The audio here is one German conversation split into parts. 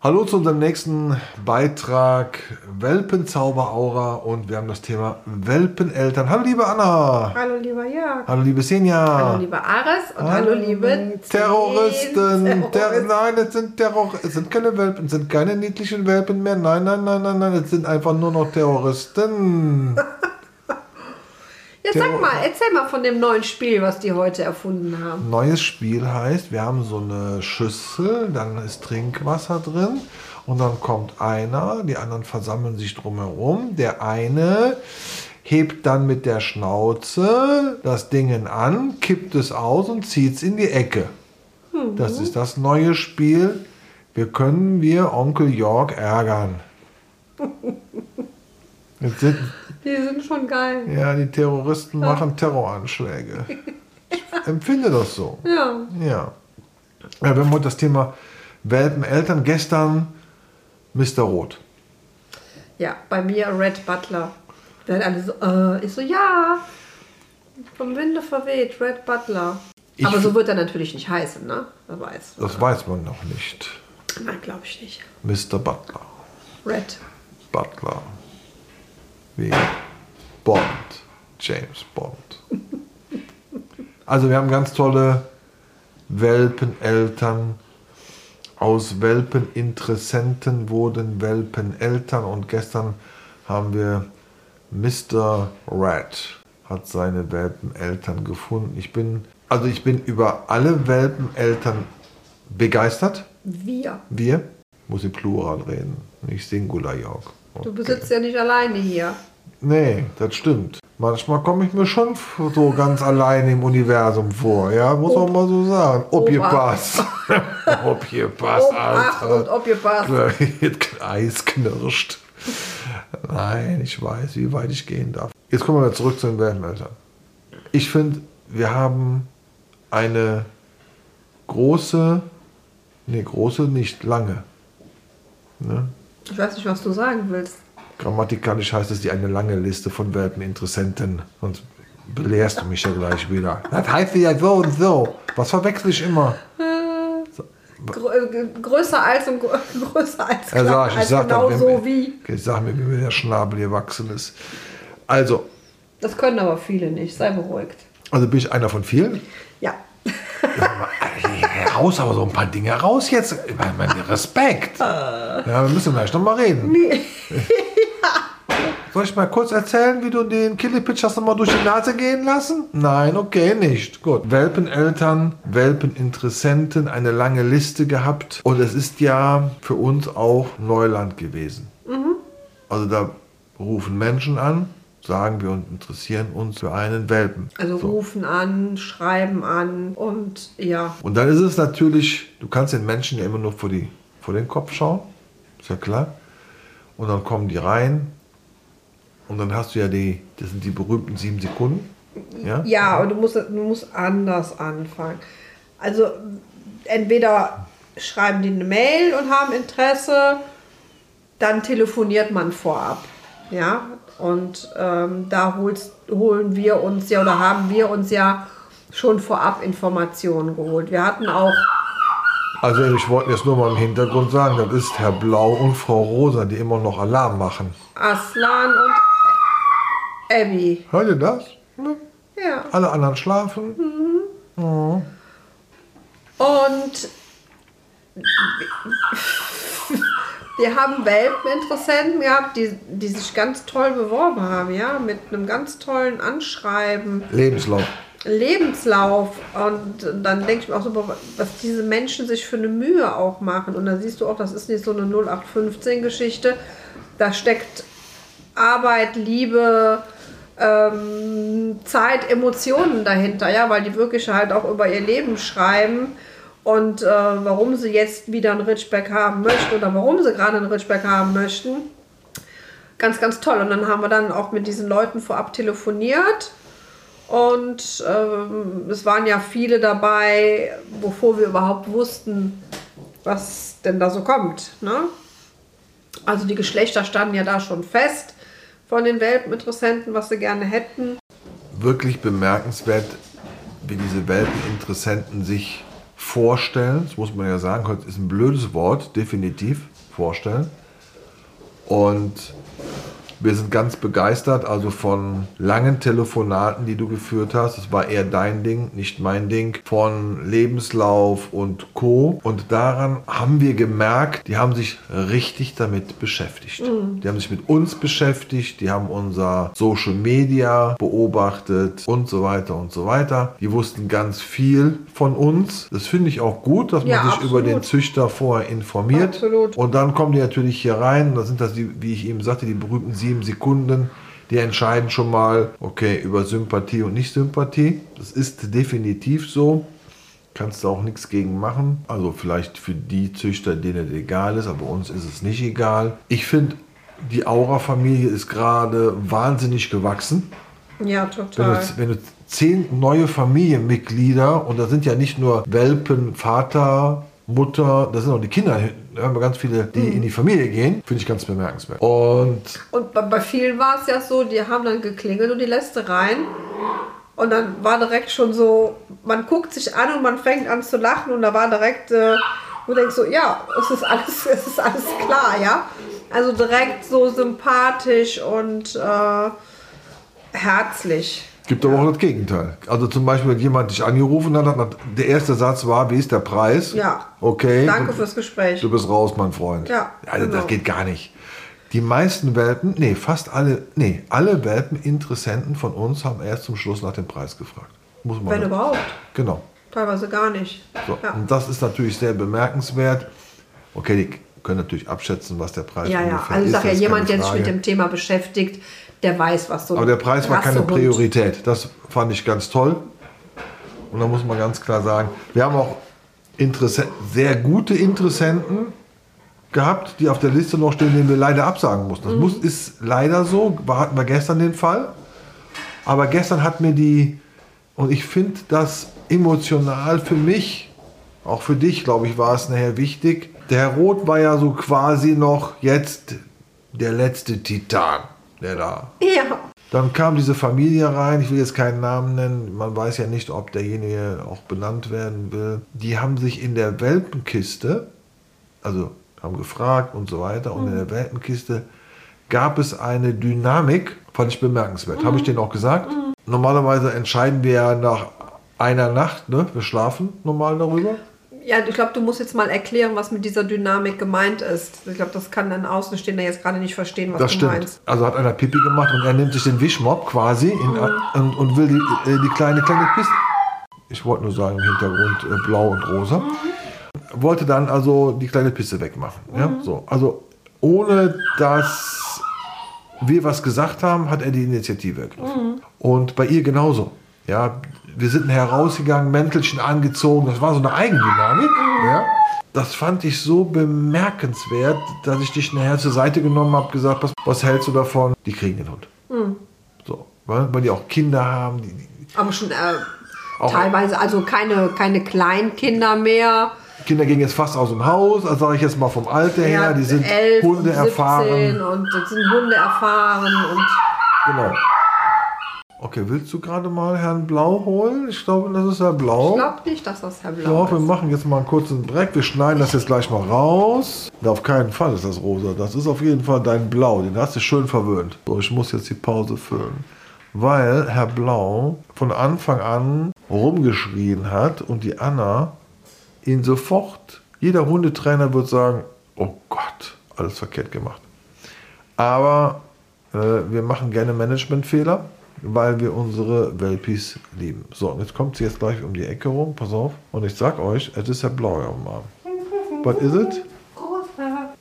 Hallo zu unserem nächsten Beitrag Welpenzauber-Aura und wir haben das Thema Welpeneltern. Hallo liebe Anna. Hallo lieber Jörg. Hallo liebe Senja. Hallo lieber Ares und hallo, liebe Terroristen. Zehn Ter Terroristen. nein, es sind Terror es sind keine Welpen, es sind keine niedlichen Welpen mehr. Nein, nein, nein, nein, nein, es sind einfach nur noch Terroristen. Jetzt sag mal, erzähl mal von dem neuen Spiel, was die heute erfunden haben. Neues Spiel heißt, wir haben so eine Schüssel, dann ist Trinkwasser drin und dann kommt einer, die anderen versammeln sich drumherum. Der eine hebt dann mit der Schnauze das Ding an, kippt es aus und zieht es in die Ecke. Das ist das neue Spiel. Wir können wir Onkel York ärgern. Jetzt sind, Die sind schon geil. ja, die Terroristen machen Terroranschläge. Ich empfinde das so. Ja. Ja. ja. Wir haben heute das Thema Welpeneltern. Gestern Mr. Roth. Ja, bei mir Red Butler. Dann alle so, äh, ich so, ja, vom Winde verweht, Red Butler. Ich- Aber so wird er natürlich nicht heißen, ne? Wer weiß. Das weiß man noch nicht. Nein, glaube ich nicht. Mr. Butler. Red. Butler. Wie Bond. James Bond. Also wir haben ganz tolle Welpeneltern. Aus Welpeninteressenten wurden Welpeneltern und gestern haben wir Mr. Rat hat seine Welpeneltern gefunden. Ich bin also ich bin über alle Welpeneltern begeistert. Wir. Wir muss im Plural reden, nicht Singular York. Du besitzt ja nicht alleine hier. Nee, das stimmt. Manchmal komme ich mir schon so ganz allein im Universum vor, ja, muss man mal so sagen. Ob ihr passt. ob ihr passt, Obacht und Alter. ob ihr passt. Eis knirscht. Nein, ich weiß, wie weit ich gehen darf. Jetzt kommen wir zurück zu den Weltmeltern. Ich finde, wir haben eine große, nee, große nicht, lange. Ne? Ich weiß nicht, was du sagen willst. Grammatikalisch heißt es die eine lange Liste von Welpeninteressenten. Sonst belehrst du mich ja gleich wieder. Das heißt ja so und so. Was verwechsel ich immer? Grö äh, größer als und grö größer als Er kleiner sagt, ich als sag genau dann, so wie. Ich sag mir, wie mir der Schnabel gewachsen ist. Also, Das können aber viele nicht. Sei beruhigt. also bin ich einer von vielen. Ja. Raus, aber so ein paar Dinge raus jetzt. Ich meine, mein Respekt. Ja, wir müssen gleich noch mal reden. Soll ich mal kurz erzählen, wie du den Killepitch hast nochmal durch die Nase gehen lassen? Nein, okay, nicht. Gut. Welpeneltern, Welpeninteressenten, eine lange Liste gehabt. Und es ist ja für uns auch Neuland gewesen. Also da rufen Menschen an, sagen wir interessieren uns für einen Welpen. Also rufen an, schreiben an und ja. Und dann ist es natürlich, du kannst den Menschen ja immer nur vor, die, vor den Kopf schauen, ist ja klar. Und dann kommen die rein und dann hast du ja die, das sind die berühmten sieben Sekunden. Ja, Ja, aber du musst, du musst anders anfangen. Also entweder schreiben die eine Mail und haben Interesse, dann telefoniert man vorab. Ja, und ähm, da holst, holen wir uns ja oder haben wir uns ja schon vorab Informationen geholt. Wir hatten auch, Also ich wollte jetzt nur mal im Hintergrund sagen, das ist Herr Blau und Frau Rosa, die immer noch Alarm machen. Aslan und Abby. Hört ihr das? Ne? Ja. Alle anderen schlafen. Und wir haben Welpeninteressenten gehabt, die, die sich ganz toll beworben haben, ja, mit einem ganz tollen Anschreiben, Lebenslauf. Lebenslauf. Und dann denke ich mir auch so, was diese Menschen sich für eine Mühe auch machen. Und da siehst du auch, das ist nicht so eine 0815-Geschichte. Da steckt Arbeit, Liebe, ähm, Zeit, Emotionen dahinter, ja, weil die wirklich halt auch über ihr Leben schreiben und äh, warum sie jetzt wieder ein Ritschback haben möchten oder warum sie gerade ein Ritschback haben möchten. Ganz, ganz toll. Und dann haben wir dann auch mit diesen Leuten vorab telefoniert und ähm, es waren ja viele dabei, bevor wir überhaupt wussten, was denn da so kommt. Ne? Also die Geschlechter standen ja da schon fest von den Welpeninteressenten, was sie gerne hätten. Wirklich bemerkenswert, wie diese Welpeninteressenten sich vorstellen. Das muss man ja sagen, ist ein blödes Wort, definitiv vorstellen. Und wir sind ganz begeistert, also von langen Telefonaten, die du geführt hast. Es war eher dein Ding, nicht mein Ding. Von Lebenslauf und Co. Und daran haben wir gemerkt, die haben sich richtig damit beschäftigt. Die haben sich mit uns beschäftigt, die haben unser Social Media beobachtet und so weiter und so weiter. Die wussten ganz viel von uns. Das finde ich auch gut, dass man Ja, sich absolut. über den Züchter vorher informiert. Absolut. Und dann kommen die natürlich hier rein. Da sind das, die, wie ich eben sagte, die berühmten sieben Sekunden. Die entscheiden schon mal, okay, über Sympathie und Nicht-Sympathie. Das ist definitiv so. Kannst du auch nichts gegen machen. Also vielleicht für die Züchter, denen es egal ist, aber uns ist es nicht egal. Ich finde, die Aura-Familie ist gerade wahnsinnig gewachsen. Ja, Wenn total. du, wenn du zehn neue Familienmitglieder und da sind ja nicht nur Welpen, Vater, Mutter, da sind auch die Kinder, da haben wir ganz viele, die Mhm. in die Familie gehen, finde ich ganz bemerkenswert. Und Und bei, bei vielen war es ja so, die haben dann geklingelt und die lässt rein. Und dann war direkt schon so, man guckt sich an und man fängt an zu lachen und da war direkt, äh, du denkst so, ja, es ist alles, es ist alles klar, ja. Also direkt so sympathisch und äh, herzlich. Gibt aber auch das Gegenteil. Also zum Beispiel, wenn jemand dich angerufen hat, hat der erste Satz war, wie ist der Preis? Ja. Okay. Danke fürs Gespräch. du bist raus, mein Freund. Ja, Also genau. das geht gar nicht. Die meisten Welpen, nee, fast alle, nee, alle Welpeninteressenten von uns haben erst zum Schluss nach dem Preis gefragt. Muss man Wenn überhaupt. Genau. Teilweise gar nicht. So. Ja. Und das ist natürlich sehr bemerkenswert. Okay, die können natürlich abschätzen, was der Preis Ja, ja. ungefähr Also ich ist. sag ja, das ist jemand, der sich mit dem Thema beschäftigt, der weiß, was so Aber der Preis war keine Priorität. Das fand ich ganz toll. Und da muss man ganz klar sagen, wir haben auch Interesse sehr gute Interessenten gehabt, die auf der Liste noch stehen, denen wir leider absagen mussten. Das Mhm. muss, ist leider so. War, hatten wir gestern den Fall. Aber gestern hat mir die, und ich finde das emotional für mich, auch für dich, glaube ich, war es nachher wichtig. Der Herr Roth war ja so quasi noch jetzt der letzte Titan, der da Ja. dann kam diese Familie rein, ich will jetzt keinen Namen nennen, man weiß ja nicht, ob derjenige auch benannt werden will. Die haben sich in der Welpenkiste, also haben gefragt und so weiter, und in der Welpenkiste gab es eine Dynamik, fand ich bemerkenswert. Habe ich denen auch gesagt. Normalerweise entscheiden wir ja nach einer Nacht, ne? wir schlafen normal darüber. Ja, ich glaube, du musst jetzt mal erklären, was mit dieser Dynamik gemeint ist. Ich glaube, das kann ein Außenstehender jetzt gerade nicht verstehen, was Das du stimmt. meinst. Also hat einer Pipi gemacht und er nimmt sich den Wischmopp quasi in, und, und will die, äh, die kleine, kleine Piste. Ich wollte nur sagen, im Hintergrund äh, blau und rosa. Wollte dann also die kleine Piste wegmachen. Ja? So, also ohne dass wir was gesagt haben, hat er die Initiative ergriffen. Und bei ihr genauso. Ja, wir sind herausgegangen, Mäntelchen angezogen. Das war so eine Eigendynamik. Ja. Das fand ich so bemerkenswert, dass ich dich nachher zur Seite genommen habe, gesagt, was, was hältst du davon? Die kriegen den Hund. So, weil, weil die auch Kinder haben. Die, die Aber schon äh, teilweise, also keine, keine Kleinkinder mehr. Kinder gehen jetzt fast aus dem Haus, also sage ich jetzt mal vom Alter her. Die sind 11 und Hunde 17 erfahren. und sind Hunde erfahren und Genau. Okay, willst du gerade mal Herrn Blau holen? Ich glaube, das ist Herr Blau. ich glaube nicht, dass das Herr Ja, Blau wir ist. machen jetzt mal einen kurzen Break. Wir schneiden das jetzt gleich mal raus. Na, auf keinen Fall ist das rosa. Das ist auf jeden Fall dein Blau. Den hast du schön verwöhnt. So, ich muss jetzt die Pause füllen. Weil Herr Blau von Anfang an rumgeschrien hat und die Anna ihn sofort, jeder Hundetrainer wird sagen, oh Gott, alles verkehrt gemacht. Aber äh, wir machen gerne Managementfehler, weil wir unsere Welpis lieben. So, und jetzt kommt sie jetzt gleich um die Ecke rum, pass auf. Und ich sag euch, es ist ja blau am Arm. Was ist es?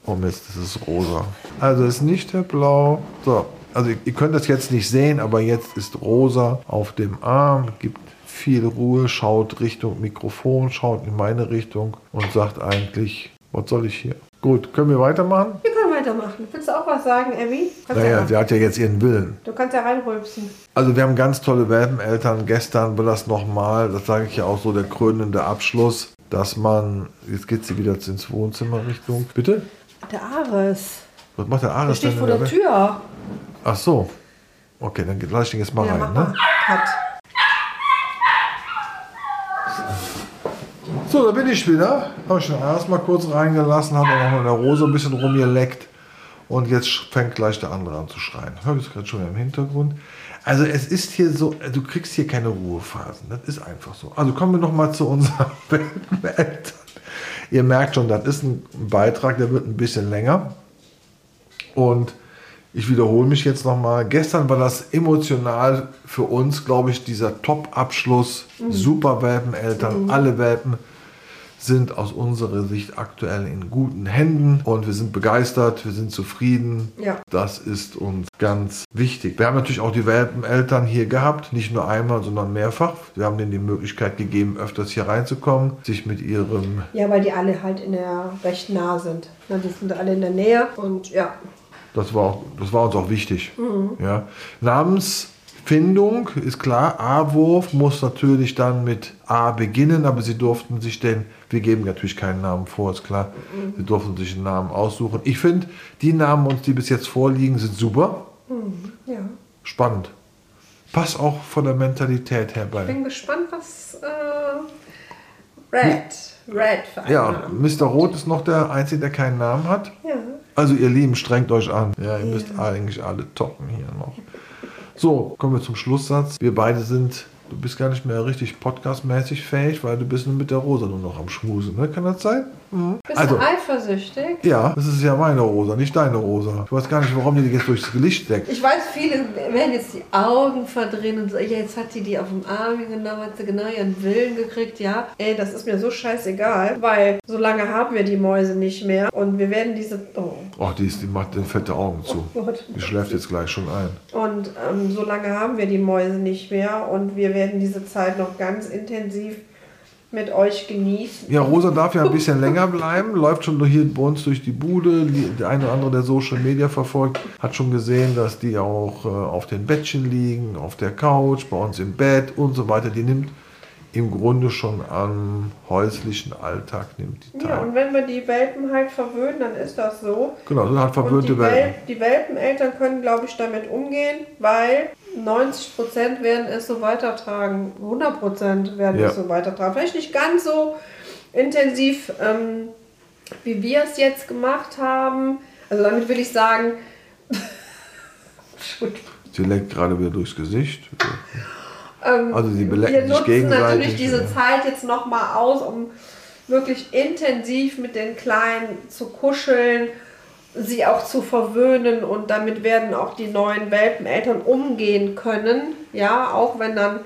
Oh Mist, es ist rosa. Also es ist nicht der Blau. So, also ihr, ihr könnt das jetzt nicht sehen, aber jetzt ist rosa auf dem Arm. Gibt viel Ruhe, schaut Richtung Mikrofon, schaut in meine Richtung und sagt eigentlich, was soll ich hier? Gut, können wir weitermachen? Weitermachen. Willst du auch was sagen, Emmy? Naja, ja, sie hat ja jetzt ihren Willen. du kannst ja reinrülpsen. Also wir haben ganz tolle Welpeneltern. Gestern war das nochmal, das sage ich ja auch so, der krönende Abschluss, dass man, jetzt geht sie wieder ins Wohnzimmer Richtung. Bitte? Der Ares. Was macht der Der Ares steht denn? vor der Welt? Tür. Ach so. Okay, dann lasse ich den jetzt mal Ja, rein. Ne? Cut. So, da bin ich wieder. Habe ich schon erstmal kurz reingelassen, habe noch in der Rose ein bisschen rumgeleckt. Und jetzt fängt gleich der andere an zu schreien. Hör ich es gerade schon im Hintergrund. Also es ist hier so, du kriegst hier keine Ruhephasen. Das ist einfach so. Also kommen wir noch mal zu unseren Eltern. Ihr merkt schon, das ist ein Beitrag, der wird ein bisschen länger. Und ich wiederhole mich jetzt noch mal. Gestern war das emotional für uns, glaube ich, dieser Top-Abschluss. Super Welpeneltern, alle Welpen sind aus unserer Sicht aktuell in guten Händen und wir sind begeistert, wir sind zufrieden. Ja. Das ist uns ganz wichtig. Wir haben natürlich auch die Welpeneltern hier gehabt, nicht nur einmal, sondern mehrfach. Wir haben denen die Möglichkeit gegeben, öfters hier reinzukommen, sich mit ihrem Ja, weil die alle halt in der recht nah sind. Die sind alle in der Nähe und ja. Das war, auch, das war uns auch wichtig. Ja. Namensfindung ist klar. A-Wurf muss natürlich dann mit A beginnen, aber sie durften sich den, wir geben natürlich keinen Namen vor, ist klar. Sie durften sich einen Namen aussuchen. Ich finde, die Namen uns, die bis jetzt vorliegen, sind super. Ja. Spannend. Passt auch von der Mentalität her bei. Bin gespannt, was äh, Red, Red für einen Ja, Namen. Mr. Roth ist noch der Einzige, der keinen Namen hat. Ja. Also ihr Lieben, strengt euch an. Ja, ihr müsst eigentlich alle toppen hier. So, kommen wir zum Schlusssatz. Wir beide sind, du bist gar nicht mehr richtig podcastmäßig fähig, weil du bist nur mit der Rosa nur noch am Schmusen. Ne? Kann das sein? Mhm. Bist Also, du eifersüchtig? ja, das ist ja meine Rosa, nicht deine Rosa. Ich weiß gar nicht, warum die die jetzt durchs Licht deckt. Ich weiß, viele werden jetzt die Augen verdrehen und so, ja, jetzt hat sie die auf dem Arm genommen, hat sie genau ihren Willen gekriegt, ja. Ey, das ist mir so scheißegal, weil so lange haben wir die Mäuse nicht mehr und wir werden diese, oh Oh, die, ist, die macht den fette Augen zu. Gott. Die schläft jetzt gleich schon ein. Und ähm, so lange haben wir die Mäuse nicht mehr und wir werden diese Zeit noch ganz intensiv mit euch genießen. Ja, Rosa darf ja ein bisschen länger bleiben, läuft schon hier bei uns durch die Bude. Der eine oder andere, der Social Media verfolgt, hat schon gesehen, dass die auch äh, auf den Bettchen liegen, auf der Couch, bei uns im Bett und so weiter. Die nimmt im Grunde schon am häuslichen Alltag nimmt die Ja, teil. und wenn wir die Welpen halt verwöhnen, dann ist das so. Genau, sind halt Und verwöhnte die, Welpen. Wel die Welpeneltern können, glaube ich, damit umgehen, weil 90% werden es so weitertragen. 100% werden Ja. es so weitertragen. Vielleicht nicht ganz so intensiv, ähm, wie wir es jetzt gemacht haben. Also damit will ich sagen. Sie leckt gerade wieder durchs Gesicht. Ähm, Also sie wir belecken sich nutzen natürlich diese ja. Zeit jetzt nochmal aus, um wirklich intensiv mit den Kleinen zu kuscheln, sie auch zu verwöhnen und damit werden auch die neuen Welpeneltern umgehen können. Ja, auch wenn dann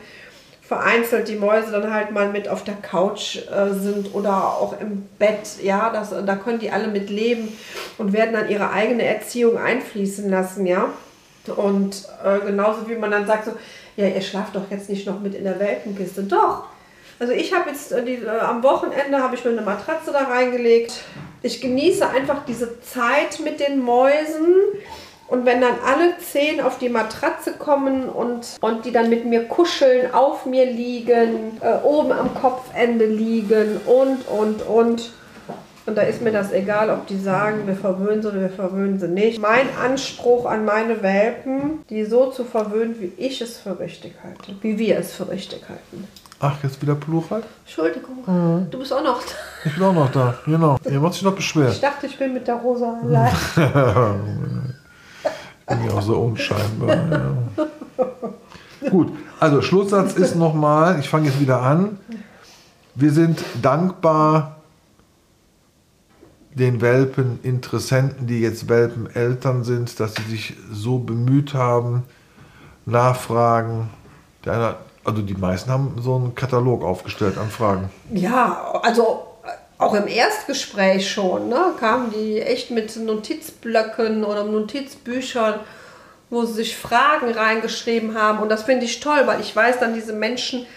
vereinzelt die Mäuse dann halt mal mit auf der Couch äh, sind oder auch im Bett. Ja, das, da können die alle mit leben und werden dann ihre eigene Erziehung einfließen lassen. Ja. Und äh, genauso wie man dann sagt, so, ja, ihr schlaft doch jetzt nicht noch mit in der Welpenkiste. Doch. Also ich habe jetzt äh, die, äh, am Wochenende habe ich mir eine Matratze da reingelegt. Ich genieße einfach diese Zeit mit den Mäusen. Und wenn dann alle zehn auf die Matratze kommen und, und die dann mit mir kuscheln, auf mir liegen, äh, oben am Kopfende liegen und, und, und. Und da ist mir das egal, ob die sagen, wir verwöhnen sie oder wir verwöhnen sie nicht. Mein Anspruch an meine Welpen, die so zu verwöhnen, wie ich es für richtig halte. Wie wir es für richtig halten. Ach, jetzt wieder Plural? Entschuldigung, du bist auch noch da. Ich bin auch noch da. Genau. Ihr wollt sich noch beschweren. Ich dachte, ich bin mit der Rosa allein. Bin ja auch so unscheinbar. Ja. Gut, also Schlusssatz ist nochmal, ich fange jetzt wieder an. Wir sind dankbar den Welpeninteressenten, die jetzt Welpeneltern sind, dass sie sich so bemüht haben, nachfragen. Der eine, also die meisten haben so einen Katalog aufgestellt an Fragen. Ja, also auch im Erstgespräch schon, ne, kamen die echt mit Notizblöcken oder Notizbüchern, wo sie sich Fragen reingeschrieben haben. Und das finde ich toll, weil ich weiß dann, diese Menschen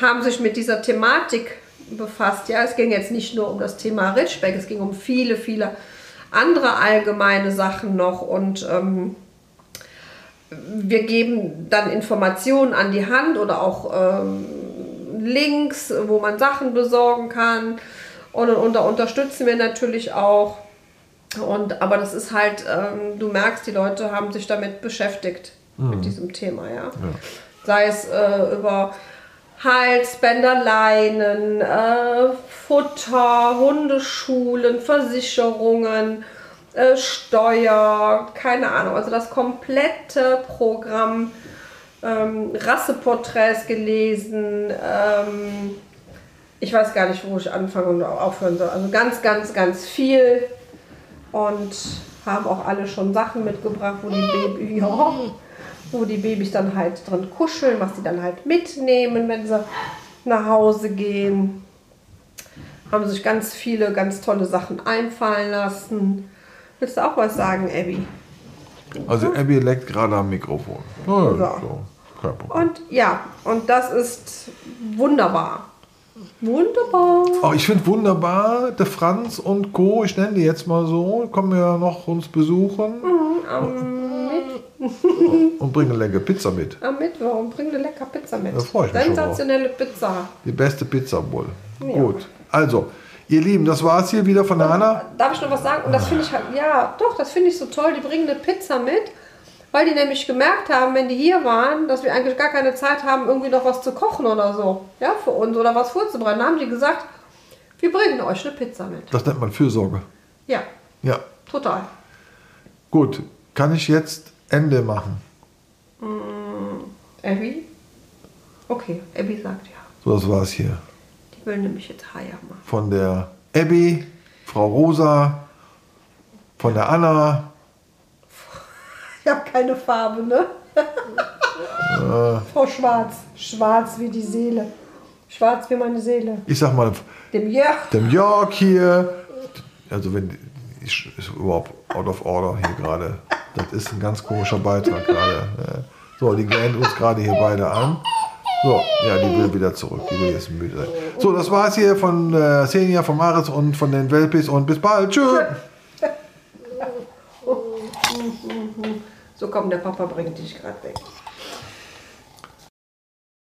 haben sich mit dieser Thematik befasst. Ja, es ging jetzt nicht nur um das Thema Ritschbeck, es ging um viele, viele andere allgemeine Sachen noch. Und ähm, wir geben dann Informationen an die Hand oder auch ähm, Links, wo man Sachen besorgen kann. Und, und da unterstützen wir natürlich auch. Und, aber das ist halt, ähm, du merkst, die Leute haben sich damit beschäftigt, mit diesem Thema, ja. Sei es äh, über Halsbänder, Leinen, äh, Futter, Hundeschulen, Versicherungen, äh, Steuer, keine Ahnung. Also das komplette Programm, ähm, Rasseporträts gelesen. Ähm, ich weiß gar nicht, wo ich anfangen und aufhören soll. Also ganz, ganz, ganz viel. Und haben auch alle schon Sachen mitgebracht, wo die Baby, ja, wo die Babys dann halt drin kuscheln, was sie dann halt mitnehmen, wenn sie nach Hause gehen. Haben sich ganz viele, ganz tolle Sachen einfallen lassen. Willst du auch was sagen, Abby? Also Abby leckt gerade am Mikrofon. Ja. So, kein Problem. Und ja, und das ist wunderbar. Wunderbar. Oh, ich finde wunderbar, der Franz und Co., ich nenne die jetzt mal so, kommen ja noch uns besuchen Am, Mit und bringen lecker Pizza mit. am Mittwoch und bring eine lecker Pizza mit. Da freu ich mich. Sensationelle Pizza. Die beste Pizza wohl. Ja. Gut. Also, ihr Lieben, das war's hier wieder von der Hanna. Darf ich noch was sagen? Und das finde ich halt, ja, doch, das finde ich so toll. Die bringen eine Pizza mit, weil die nämlich gemerkt haben, wenn die hier waren, dass wir eigentlich gar keine Zeit haben, irgendwie noch was zu kochen oder so. Ja, für uns oder was vorzubereiten. Dann haben die gesagt, wir bringen euch eine Pizza mit. Das nennt man Fürsorge. Ja, Ja. total. Gut. Kann ich jetzt Ende machen? Abby? Okay, Abby sagt ja. So, das war's hier. Will nämlich jetzt Haier machen. Von der Abby, Frau Rosa, von der Anna, Ich habe keine Farbe, ne? Frau Schwarz. Schwarz wie die Seele. Schwarz wie meine Seele. ich sag mal, Dem Jörg. dem Jörg hier. Also wenn ist, ist überhaupt out of order hier gerade. Das ist ein ganz komischer Beitrag gerade. Ja. So, die gähnt uns gerade hier beide an. So, ja, die will wieder zurück. Die will jetzt müde sein. So, das war's hier von äh, Senja, von Maris und von den Welpis und bis bald. Tschüss. So komm, der Papa bringt dich gerade weg.